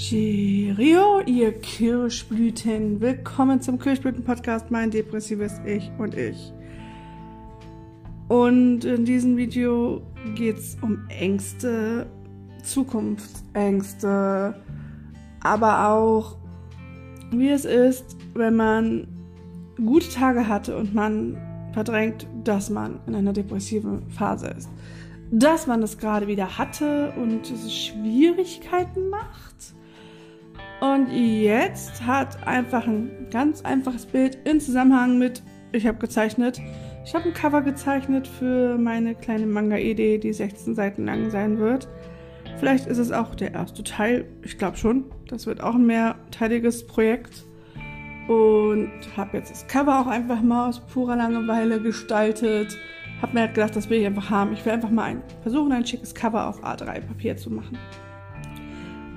Cheerio, ihr Kirschblüten. Willkommen zum Kirschblüten-Podcast, mein depressives Ich und ich. Und in diesem Video geht es um Ängste, Zukunftsängste, aber auch, wie es ist, wenn man gute Tage hatte und man verdrängt, dass man in einer depressiven Phase ist. Dass man es gerade wieder hatte und es Schwierigkeiten macht und jetzt hat einfach ein ganz einfaches Bild in Zusammenhang mit, ich habe gezeichnet, ich habe ein Cover gezeichnet für meine kleine Manga-Idee, die 16 Seiten lang sein wird. Vielleicht ist es auch der erste Teil, ich glaube schon. Das wird auch ein mehrteiliges Projekt. Und habe jetzt das Cover auch einfach mal aus purer Langeweile gestaltet. Habe mir halt gedacht, das will ich einfach haben. Ich will einfach mal ein, versuchen, ein schickes Cover auf A3-Papier zu machen.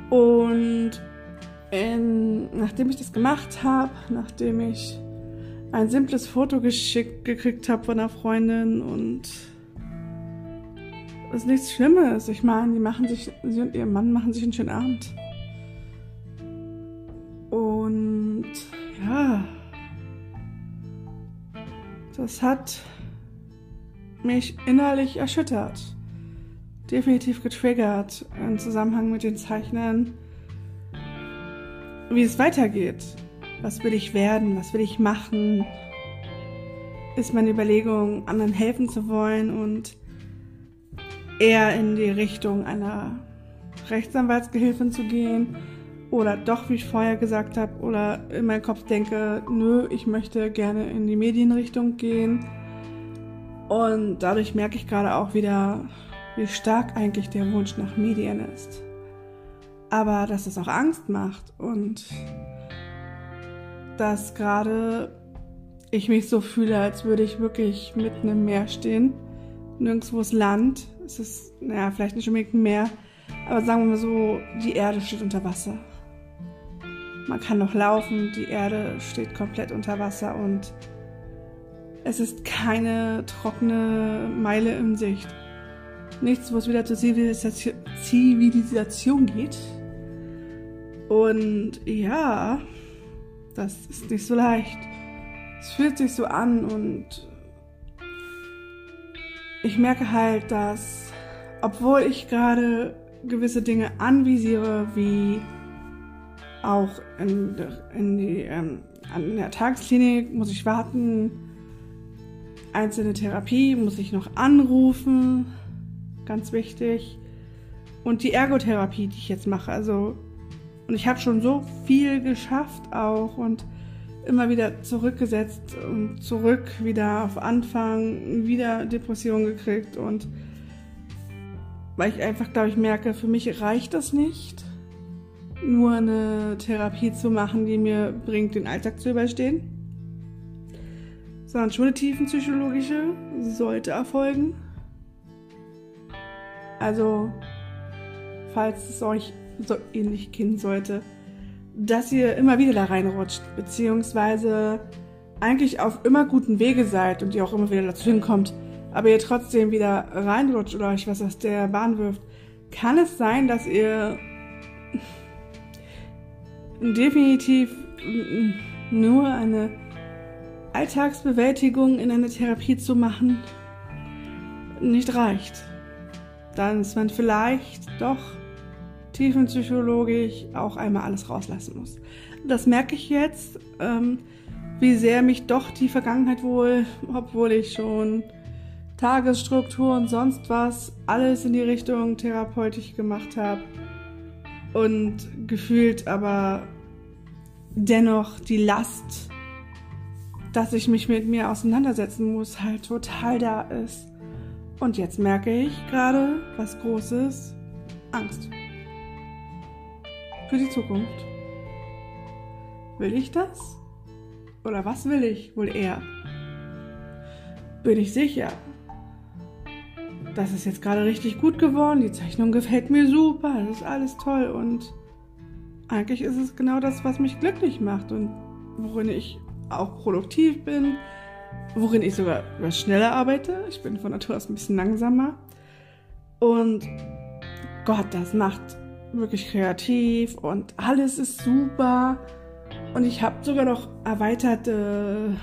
Und in, nachdem ich das gemacht habe, nachdem ich ein simples Foto geschickt gekriegt habe von einer Freundin und es ist nichts Schlimmes. Ich meine, die machen sich, sie und ihr Mann machen sich einen schönen Abend. Und ja, das hat mich innerlich erschüttert. Definitiv getriggert im Zusammenhang mit den Zeichnen wie es weitergeht. Was will ich werden? Was will ich machen? Ist meine Überlegung, anderen helfen zu wollen und eher in die Richtung einer Rechtsanwaltsgehilfin zu gehen oder doch, wie ich vorher gesagt habe, oder in meinem Kopf denke, nö, ich möchte gerne in die Medienrichtung gehen. Und dadurch merke ich gerade auch wieder, wie stark eigentlich der Wunsch nach Medien ist aber dass es auch Angst macht und dass gerade ich mich so fühle, als würde ich wirklich mitten im Meer stehen. Nirgendwo ist Land. Es ist, naja, vielleicht nicht unbedingt ein Meer, aber sagen wir mal so, die Erde steht unter Wasser. Man kann noch laufen, die Erde steht komplett unter Wasser und es ist keine trockene Meile in Sicht. Nichts, wo es wieder zur Zivilisation, Zivilisation geht. Und ja, das ist nicht so leicht. Es fühlt sich so an und ich merke halt, dass obwohl ich gerade gewisse Dinge anvisiere, wie auch in, in die, ähm, an der Tagesklinik muss ich warten, einzelne Therapie muss ich noch anrufen, ganz wichtig. Und die Ergotherapie, die ich jetzt mache, also und ich habe schon so viel geschafft auch und immer wieder zurückgesetzt und zurück wieder auf Anfang, wieder Depression gekriegt und weil ich einfach, glaube ich, merke, für mich reicht das nicht, nur eine Therapie zu machen, die mir bringt, den Alltag zu überstehen, sondern schon eine tiefenpsychologische sollte erfolgen. Also, falls es euch so ähnlich gehen sollte, dass ihr immer wieder da reinrutscht, beziehungsweise eigentlich auf immer guten Wege seid und ihr auch immer wieder dazu hinkommt, aber ihr trotzdem wieder reinrutscht oder euch was aus der Bahn wirft, kann es sein, dass ihr definitiv nur eine Alltagsbewältigung in eine Therapie zu machen nicht reicht. Dann ist man vielleicht doch tiefenpsychologisch auch einmal alles rauslassen muss. Das merke ich jetzt, ähm, wie sehr mich doch die Vergangenheit wohl, obwohl ich schon Tagesstruktur und sonst was alles in die Richtung therapeutisch gemacht habe und gefühlt aber dennoch die Last, dass ich mich mit mir auseinandersetzen muss, halt total da ist. Und jetzt merke ich gerade was Großes, Angst für die Zukunft. Will ich das? Oder was will ich wohl eher? Bin ich sicher. Das ist jetzt gerade richtig gut geworden. Die Zeichnung gefällt mir super. Das ist alles toll. Und eigentlich ist es genau das, was mich glücklich macht und worin ich auch produktiv bin. Worin ich sogar etwas schneller arbeite. Ich bin von Natur aus ein bisschen langsamer. Und Gott, das macht wirklich kreativ und alles ist super. Und ich habe sogar noch erweiterte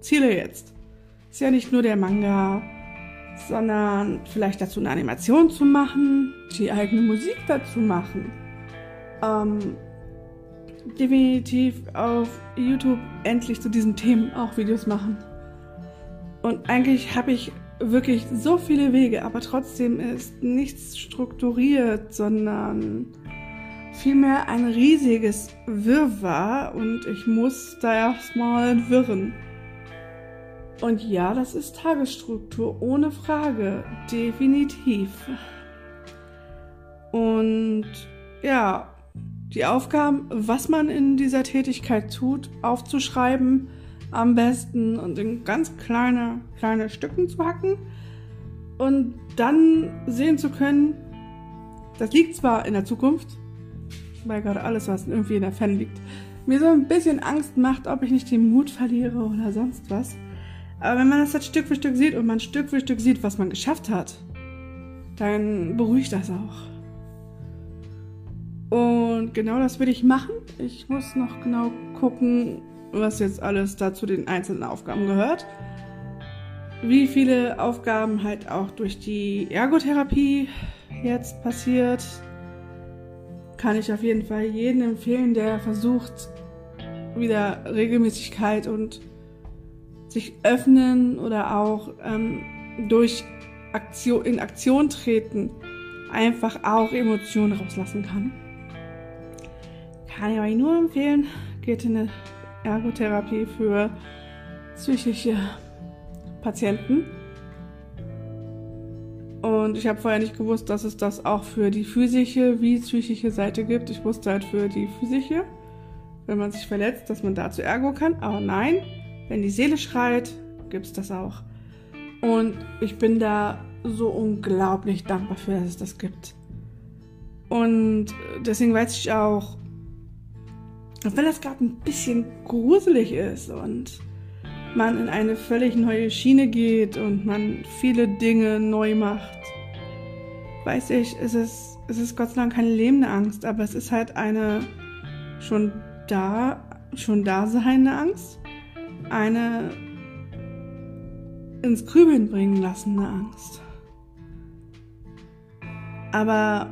Ziele jetzt. Ist ja nicht nur der Manga, sondern vielleicht dazu eine Animation zu machen, die eigene Musik dazu machen. Ähm, definitiv auf YouTube endlich zu diesen Themen auch Videos machen. Und eigentlich habe ich wirklich so viele Wege, aber trotzdem ist nichts strukturiert, sondern vielmehr ein riesiges Wirrwarr und ich muss da erstmal wirren. Und ja, das ist Tagesstruktur, ohne Frage, definitiv. Und ja, die Aufgaben, was man in dieser Tätigkeit tut, aufzuschreiben, am besten und in ganz kleine, kleine Stücken zu hacken und dann sehen zu können, das liegt zwar in der Zukunft, weil gerade alles, was irgendwie in der Fan liegt, mir so ein bisschen Angst macht, ob ich nicht den Mut verliere oder sonst was. Aber wenn man das jetzt Stück für Stück sieht und man Stück für Stück sieht, was man geschafft hat, dann beruhigt das auch. Und genau das will ich machen. Ich muss noch genau gucken, was jetzt alles da zu den einzelnen Aufgaben gehört. Wie viele Aufgaben halt auch durch die Ergotherapie jetzt passiert, kann ich auf jeden Fall jedem empfehlen, der versucht, wieder Regelmäßigkeit und sich öffnen oder auch ähm, durch Aktion, in Aktion treten einfach auch Emotionen rauslassen kann. Kann ich euch nur empfehlen, geht in eine Ergotherapie für psychische Patienten. Und ich habe vorher nicht gewusst, dass es das auch für die physische wie psychische Seite gibt. Ich wusste halt für die physische, wenn man sich verletzt, dass man dazu Ergo kann. Aber nein, wenn die Seele schreit, gibt es das auch. Und ich bin da so unglaublich dankbar für, dass es das gibt. Und deswegen weiß ich auch, auch wenn das gerade ein bisschen gruselig ist und man in eine völlig neue Schiene geht und man viele Dinge neu macht, weiß ich, es ist, es ist Gott sei Dank keine lebende Angst, aber es ist halt eine schon da, schon da seiende Angst. Eine ins Grübeln bringen lassende Angst. Aber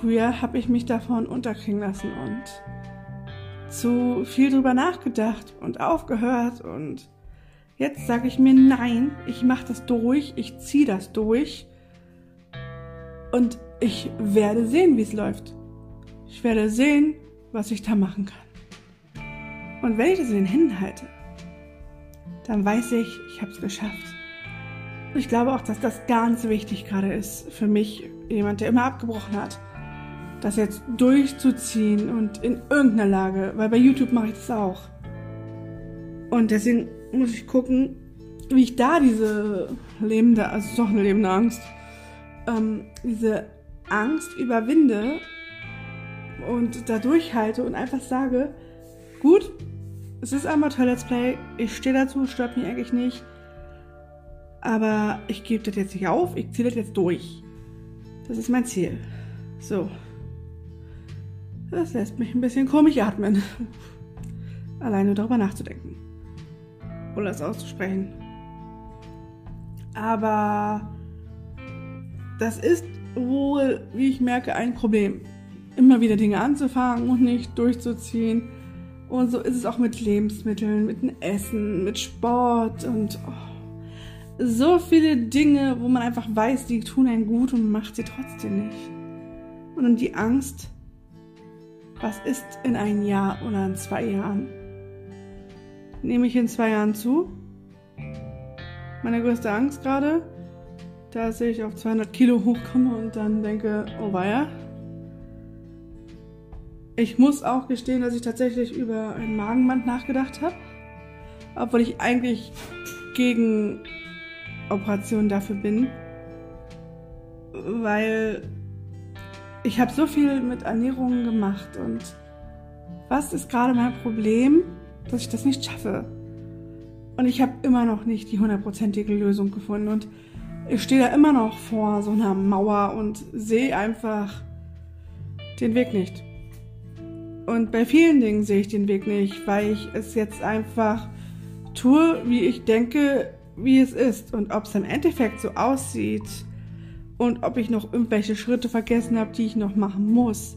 früher habe ich mich davon unterkriegen lassen und zu viel drüber nachgedacht und aufgehört und jetzt sage ich mir nein, ich mache das durch, ich ziehe das durch und ich werde sehen, wie es läuft. Ich werde sehen, was ich da machen kann. Und wenn ich das in den Händen halte, dann weiß ich, ich habe es geschafft. Und ich glaube auch, dass das ganz wichtig gerade ist für mich, jemand, der immer abgebrochen hat das jetzt durchzuziehen und in irgendeiner Lage, weil bei YouTube mache ich das auch. Und deswegen muss ich gucken, wie ich da diese lebende, also doch eine lebende Angst, ähm, diese Angst überwinde und da durchhalte und einfach sage, gut, es ist einmal Toy Let's Play, ich stehe dazu, stört mich eigentlich nicht, aber ich gebe das jetzt nicht auf, ich ziehe das jetzt durch. Das ist mein Ziel. So. Das lässt mich ein bisschen komisch atmen. Alleine darüber nachzudenken. Oder es auszusprechen. Aber das ist wohl, wie ich merke, ein Problem. Immer wieder Dinge anzufangen und nicht durchzuziehen. Und so ist es auch mit Lebensmitteln, mit dem Essen, mit Sport und oh, so viele Dinge, wo man einfach weiß, die tun einen gut und macht sie trotzdem nicht. Und die Angst, was ist in einem Jahr oder in zwei Jahren? Nehme ich in zwei Jahren zu? Meine größte Angst gerade, dass ich auf 200 Kilo hochkomme und dann denke, oh weia. Ich muss auch gestehen, dass ich tatsächlich über ein Magenband nachgedacht habe, obwohl ich eigentlich gegen Operationen dafür bin, weil ich habe so viel mit Ernährung gemacht und was ist gerade mein Problem, dass ich das nicht schaffe? Und ich habe immer noch nicht die hundertprozentige Lösung gefunden und ich stehe da immer noch vor so einer Mauer und sehe einfach den Weg nicht. Und bei vielen Dingen sehe ich den Weg nicht, weil ich es jetzt einfach tue, wie ich denke, wie es ist. Und ob es im Endeffekt so aussieht und ob ich noch irgendwelche Schritte vergessen habe, die ich noch machen muss,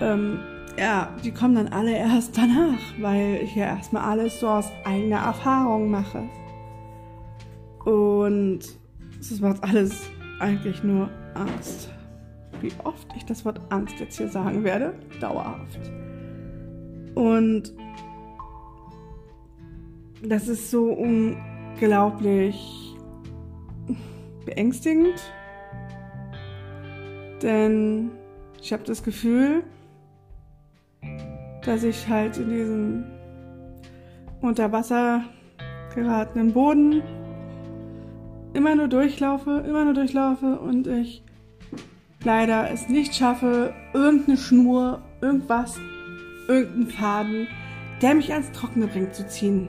ähm, ja, die kommen dann alle erst danach, weil ich ja erstmal alles so aus eigener Erfahrung mache. Und es macht alles eigentlich nur Angst. Wie oft ich das Wort Angst jetzt hier sagen werde, dauerhaft. Und das ist so unglaublich beängstigend, denn ich habe das Gefühl, dass ich halt in diesen unter Wasser geratenen Boden immer nur durchlaufe, immer nur durchlaufe und ich leider es nicht schaffe, irgendeine Schnur, irgendwas, irgendeinen Faden, der mich ans Trockene bringt, zu ziehen.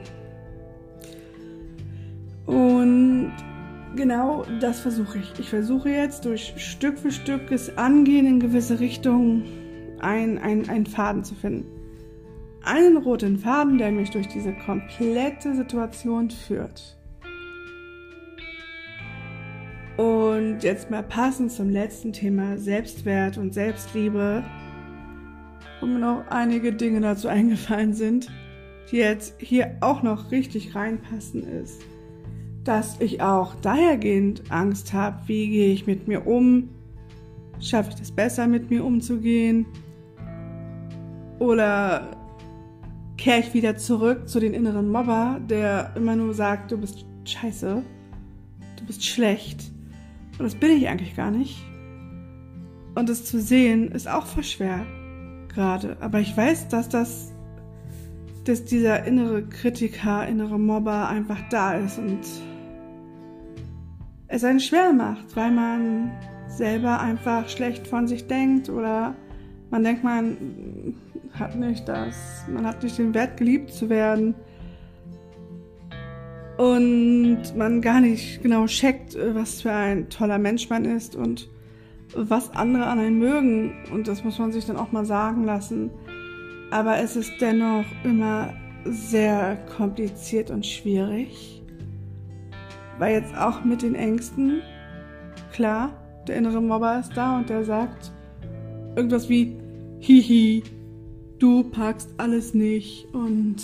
Und genau das versuche ich. Ich versuche jetzt durch Stück für Stück es Angehen in gewisse Richtungen einen ein Faden zu finden einen roten Faden, der mich durch diese komplette Situation führt. Und jetzt mal passend zum letzten Thema Selbstwert und Selbstliebe, wo mir noch einige Dinge dazu eingefallen sind, die jetzt hier auch noch richtig reinpassen, ist, dass ich auch dahergehend Angst habe, wie gehe ich mit mir um, schaffe ich das besser mit mir umzugehen oder kehre ich wieder zurück zu den inneren Mobber, der immer nur sagt, du bist scheiße, du bist schlecht. Und das bin ich eigentlich gar nicht. Und es zu sehen ist auch voll schwer gerade. Aber ich weiß, dass das, dass dieser innere Kritiker, innere Mobber einfach da ist und es einen schwer macht, weil man selber einfach schlecht von sich denkt oder man denkt, man hat nicht das, man hat nicht den Wert, geliebt zu werden. Und man gar nicht genau checkt, was für ein toller Mensch man ist und was andere an einen mögen. Und das muss man sich dann auch mal sagen lassen. Aber es ist dennoch immer sehr kompliziert und schwierig. Weil jetzt auch mit den Ängsten, klar, der innere Mobber ist da und der sagt irgendwas wie, hihi, du packst alles nicht und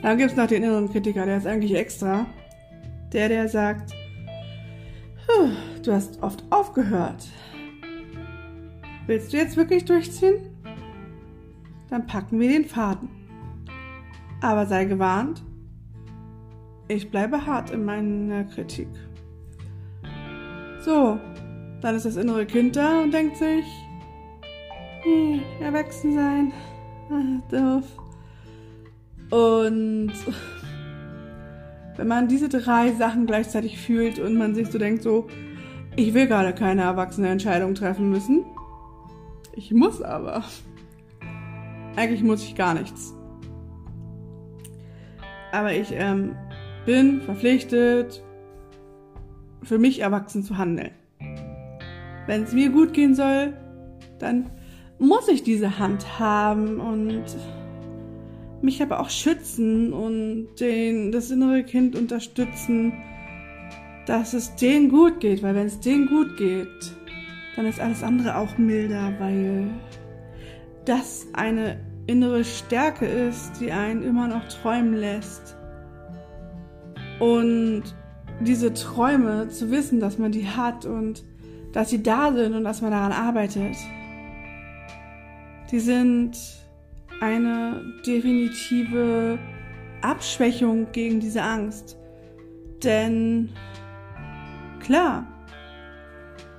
dann gibt es noch den inneren Kritiker, der ist eigentlich extra. Der, der sagt, du hast oft aufgehört. Willst du jetzt wirklich durchziehen? Dann packen wir den Faden. Aber sei gewarnt, ich bleibe hart in meiner Kritik. So, dann ist das innere Kind da und denkt sich, hm, erwachsen sein. Ah, doof. Und wenn man diese drei Sachen gleichzeitig fühlt und man sich so denkt, so, ich will gerade keine erwachsene Entscheidung treffen müssen. Ich muss aber. Eigentlich muss ich gar nichts. Aber ich ähm, bin verpflichtet, für mich erwachsen zu handeln. Wenn es mir gut gehen soll, dann muss ich diese Hand haben und mich aber auch schützen und den, das innere Kind unterstützen, dass es denen gut geht, weil wenn es denen gut geht, dann ist alles andere auch milder, weil das eine innere Stärke ist, die einen immer noch träumen lässt. Und diese Träume zu wissen, dass man die hat und dass sie da sind und dass man daran arbeitet, die sind eine definitive Abschwächung gegen diese Angst. Denn klar,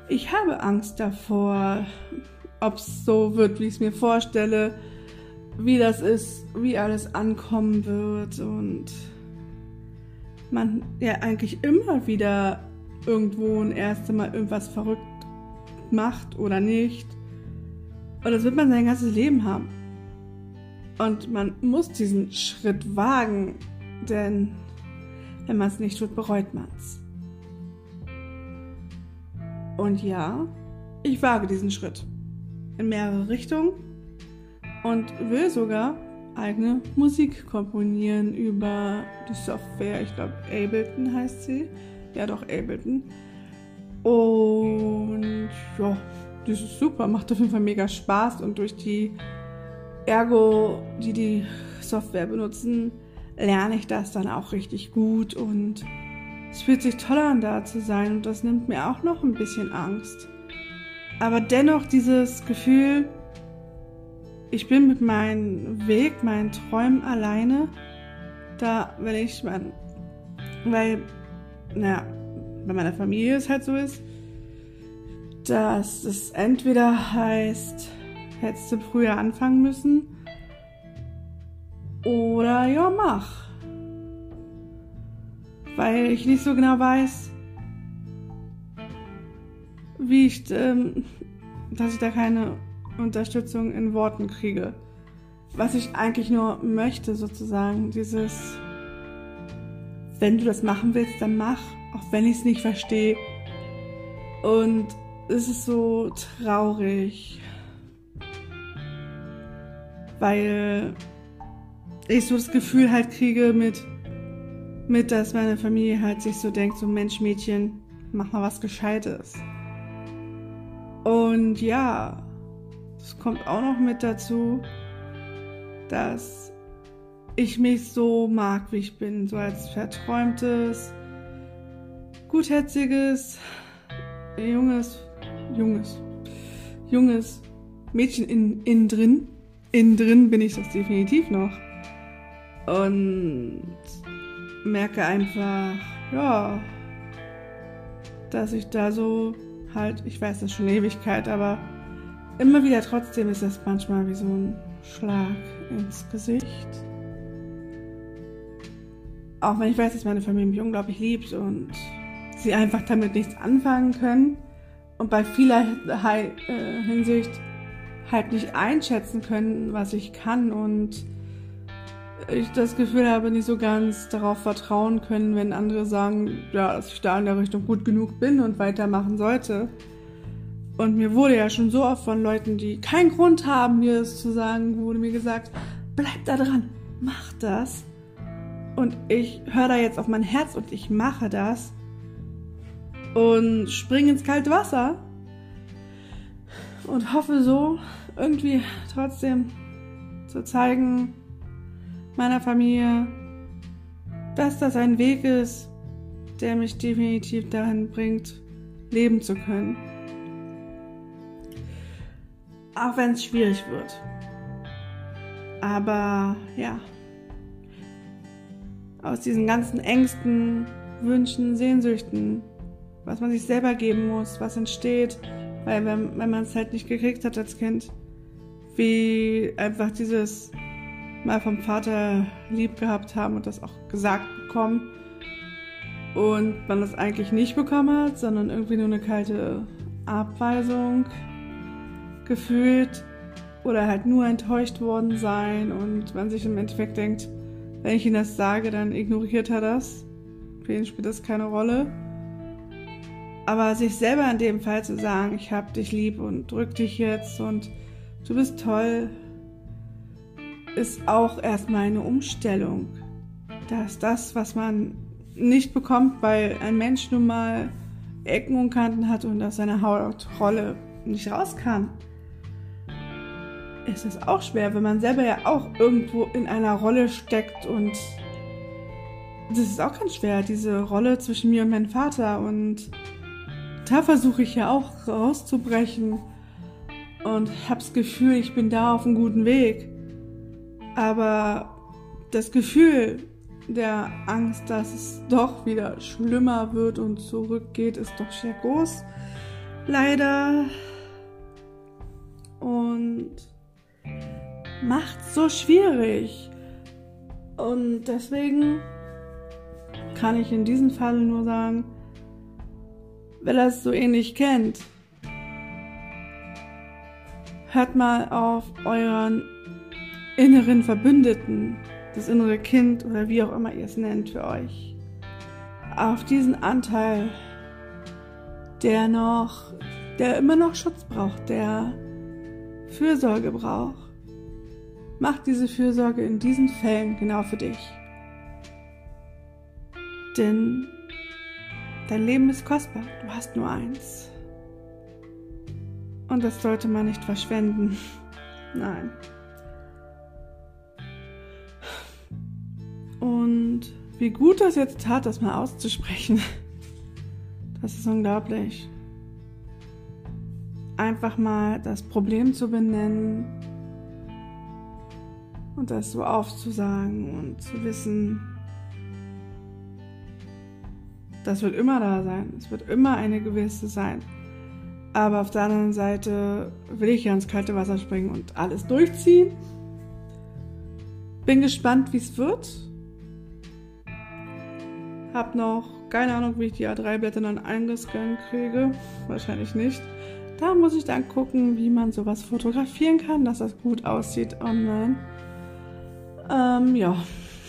ich habe Angst davor, ob es so wird, wie ich es mir vorstelle, wie das ist, wie alles ankommen wird und man ja eigentlich immer wieder irgendwo ein erstes Mal irgendwas verrückt macht oder nicht. Und das wird man sein ganzes Leben haben. Und man muss diesen Schritt wagen, denn wenn man es nicht tut, bereut man es. Und ja, ich wage diesen Schritt. in mehrere Richtungen und will sogar eigene Musik komponieren über die Software. Ich glaube, Ableton heißt sie. Ja, doch, Ableton. Und ja, das ist super, macht auf jeden Fall mega Spaß und durch die Ergo, die die Software benutzen, lerne ich das dann auch richtig gut und es fühlt sich toll an, da zu sein und das nimmt mir auch noch ein bisschen Angst. Aber dennoch dieses Gefühl, ich bin mit meinem Weg, meinen Träumen alleine, da wenn ich mein, weil, naja, bei meiner Familie es halt so ist, dass es entweder heißt, hättest du früher anfangen müssen, oder ja, mach. Weil ich nicht so genau weiß, wie ich, ähm, dass ich da keine Unterstützung in Worten kriege. Was ich eigentlich nur möchte, sozusagen, dieses, wenn du das machen willst, dann mach, auch wenn ich es nicht verstehe. Und es ist so traurig, weil ich so das Gefühl halt kriege mit, mit, dass meine Familie halt sich so denkt, so Mensch, Mädchen, mach mal was Gescheites. Und ja, es kommt auch noch mit dazu, dass ich mich so mag, wie ich bin, so als verträumtes, gutherziges, junges, junges, junges Mädchen in, innen drin. Innen drin bin ich das definitiv noch. Und merke einfach, ja, dass ich da so halt, ich weiß das schon Ewigkeit, aber immer wieder trotzdem ist das manchmal wie so ein Schlag ins Gesicht. Auch wenn ich weiß, dass meine Familie mich unglaublich liebt und sie einfach damit nichts anfangen können und bei vieler äh, Hinsicht halt nicht einschätzen können, was ich kann und ich das Gefühl habe, nicht so ganz darauf vertrauen können, wenn andere sagen, ja, dass ich da in der Richtung gut genug bin und weitermachen sollte. Und mir wurde ja schon so oft von Leuten, die keinen Grund haben, mir das zu sagen, wurde mir gesagt, bleib da dran, mach das. Und ich höre da jetzt auf mein Herz und ich mache das. Und springe ins kalte Wasser. Und hoffe so, irgendwie trotzdem zu zeigen, meiner Familie, dass das ein Weg ist, der mich definitiv dahin bringt, leben zu können. Auch wenn es schwierig wird. Aber ja, aus diesen ganzen Ängsten, Wünschen, Sehnsüchten, was man sich selber geben muss, was entsteht, weil wenn, wenn man es halt nicht gekriegt hat als Kind, wie einfach dieses mal vom Vater lieb gehabt haben und das auch gesagt bekommen und man das eigentlich nicht bekommen hat, sondern irgendwie nur eine kalte Abweisung gefühlt oder halt nur enttäuscht worden sein und man sich im Endeffekt denkt, wenn ich ihm das sage, dann ignoriert er das. Für ihn spielt das keine Rolle. Aber sich selber in dem Fall zu sagen, ich hab dich lieb und drück dich jetzt und du bist toll, ist auch erstmal eine Umstellung. Dass das, was man nicht bekommt, weil ein Mensch nun mal Ecken und Kanten hat und aus seiner Hautrolle nicht raus kann, ist es auch schwer, wenn man selber ja auch irgendwo in einer Rolle steckt und das ist auch ganz schwer, diese Rolle zwischen mir und meinem Vater und da versuche ich ja auch rauszubrechen und hab's Gefühl, ich bin da auf einem guten Weg. Aber das Gefühl der Angst, dass es doch wieder schlimmer wird und zurückgeht, ist doch sehr groß. Leider. Und macht so schwierig. Und deswegen kann ich in diesem Fall nur sagen, wer das so ähnlich kennt, hört mal auf euren inneren Verbündeten, das innere Kind oder wie auch immer ihr es nennt für euch, auf diesen Anteil, der noch, der immer noch Schutz braucht, der Fürsorge braucht, mach diese Fürsorge in diesen Fällen genau für dich. Denn dein Leben ist kostbar, du hast nur eins. Und das sollte man nicht verschwenden. Nein. Und wie gut das jetzt tat, das mal auszusprechen. Das ist unglaublich. Einfach mal das Problem zu benennen und das so aufzusagen und zu wissen, das wird immer da sein. Es wird immer eine gewisse sein. Aber auf der anderen Seite will ich ja ins kalte Wasser springen und alles durchziehen. Bin gespannt, wie es wird. Hab noch keine Ahnung, wie ich die A3-Blätter dann eingescannt kriege. Wahrscheinlich nicht. Da muss ich dann gucken, wie man sowas fotografieren kann, dass das gut aussieht online. Ähm, ja.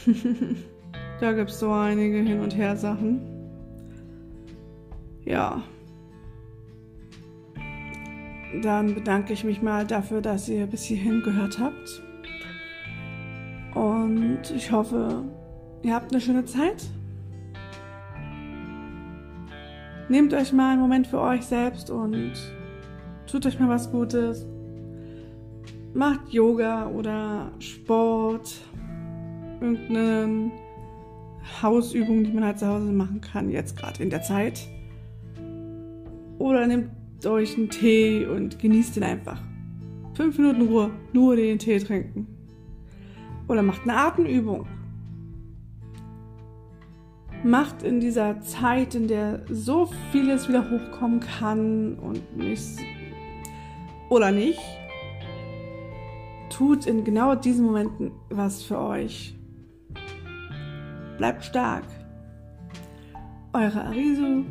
da gibt es so einige Hin- und Her-Sachen. Ja. Dann bedanke ich mich mal dafür, dass ihr bis hierhin gehört habt. Und ich hoffe, ihr habt eine schöne Zeit. Nehmt euch mal einen Moment für euch selbst und tut euch mal was Gutes. Macht Yoga oder Sport, irgendeine Hausübung, die man halt zu Hause machen kann, jetzt gerade in der Zeit. Oder nehmt euch einen Tee und genießt ihn einfach. Fünf Minuten Ruhe, nur den Tee trinken. Oder macht eine Atemübung. Macht in dieser Zeit, in der so vieles wieder hochkommen kann und nicht oder nicht, tut in genau diesen Momenten was für euch. Bleibt stark. Eure Arisu.